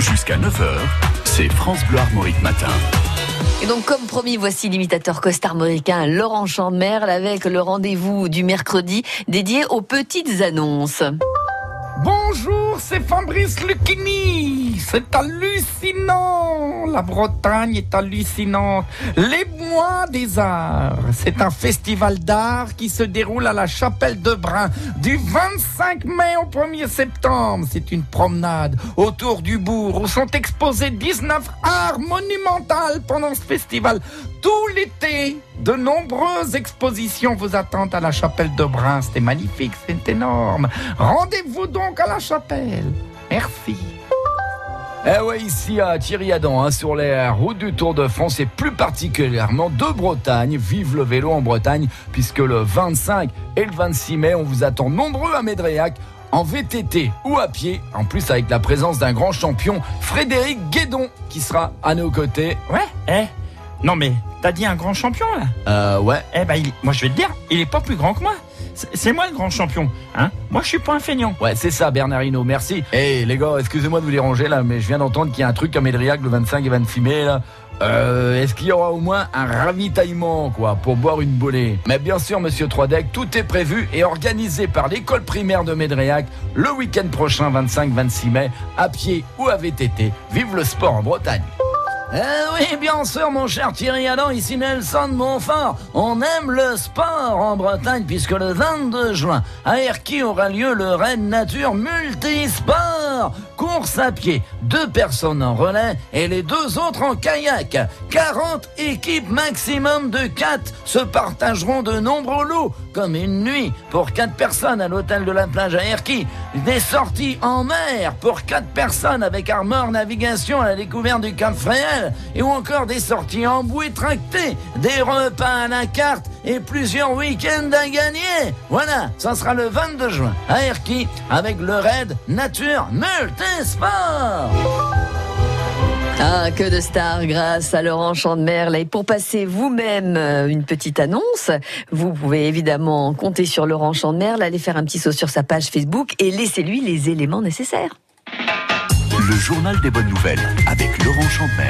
Jusqu'à 9h, c'est France Bleu Armorique Matin. Et donc, comme promis, voici l'imitateur costarmoricain Laurent Chanmerle avec le rendez-vous du mercredi dédié aux petites annonces. Bonjour, c'est Fabrice Lucchini. C'est hallucinant. La Bretagne est hallucinante. Les mois des arts. C'est un festival d'art qui se déroule à la chapelle de Brun du 25 mai au 1er septembre. C'est une promenade autour du bourg où sont exposés 19 arts monumentaux pendant ce festival. Tout l'été, de nombreuses expositions vous attendent à la chapelle de Brun. C'est magnifique, c'est énorme. Rendez-vous donc à la chapelle. Merci. Eh ouais, ici à Thierry Adam, hein, sur les routes du Tour de France et plus particulièrement de Bretagne. Vive le vélo en Bretagne, puisque le 25 et le 26 mai, on vous attend nombreux à Médréac en VTT ou à pied, en plus avec la présence d'un grand champion, Frédéric Guédon, qui sera à nos côtés. Ouais, eh Non mais, t'as dit un grand champion là Euh, ouais. Eh ben, il- moi je vais te dire, il est pas plus grand que moi. C'est- moi le grand champion, hein Moi je suis pas un feignant. Ouais, c'est ça, Bernardino, merci. Eh les gars, excusez-moi de vous déranger là, mais je viens d'entendre qu'il y a un truc à Médriac le 25 et 26 mai là. Euh, est-ce qu'il y aura au moins un ravitaillement, quoi, pour boire une bolée? Mais bien sûr, monsieur Troidec, tout est prévu et organisé par l'école primaire de Médréac le week-end prochain, 25-26 mai, à pied ou à VTT. Vive le sport en Bretagne eh oui, bien sûr, mon cher Thierry Adam, ici Nelson Montfort. On aime le sport en Bretagne puisque le 22 juin, à Erquy aura lieu le Raid Nature Multisport. Course à pied, deux personnes en relais et les deux autres en kayak. 40 équipes maximum de 4 se partageront de nombreux lots, comme une nuit pour 4 personnes à l'hôtel de la plage à Erquy, des sorties en mer pour 4 personnes avec Armor Navigation à la découverte du Cap Fréhel, et ou encore des sorties en bouée tractée, des repas à la carte et plusieurs week-ends à gagner. Voilà, ça sera le 22 juin à Erquy avec le raid Nature Multisport. Ah, que de stars grâce à Laurent Chandemerle. Et pour passer vous-même euh, une petite annonce, vous pouvez évidemment compter sur Laurent Chandemerle, aller faire un petit saut sur sa page Facebook et laissez-lui les éléments nécessaires. Le journal des bonnes nouvelles avec Laurent Chandemer.